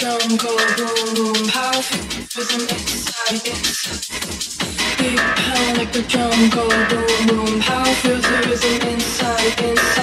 down, go, go, go, power feet with an exercise, yes. Big pound like the drum, go, boom, boom, power feels the rhythm inside, inside.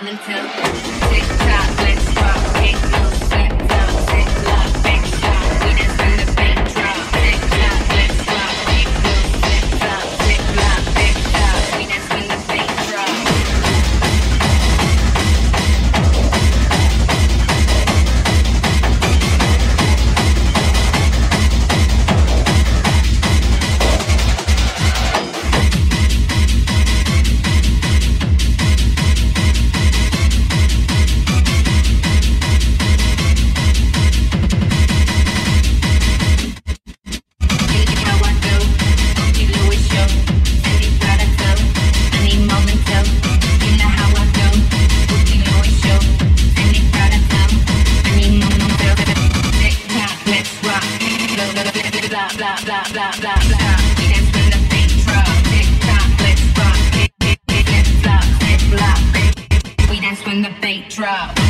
down until drop.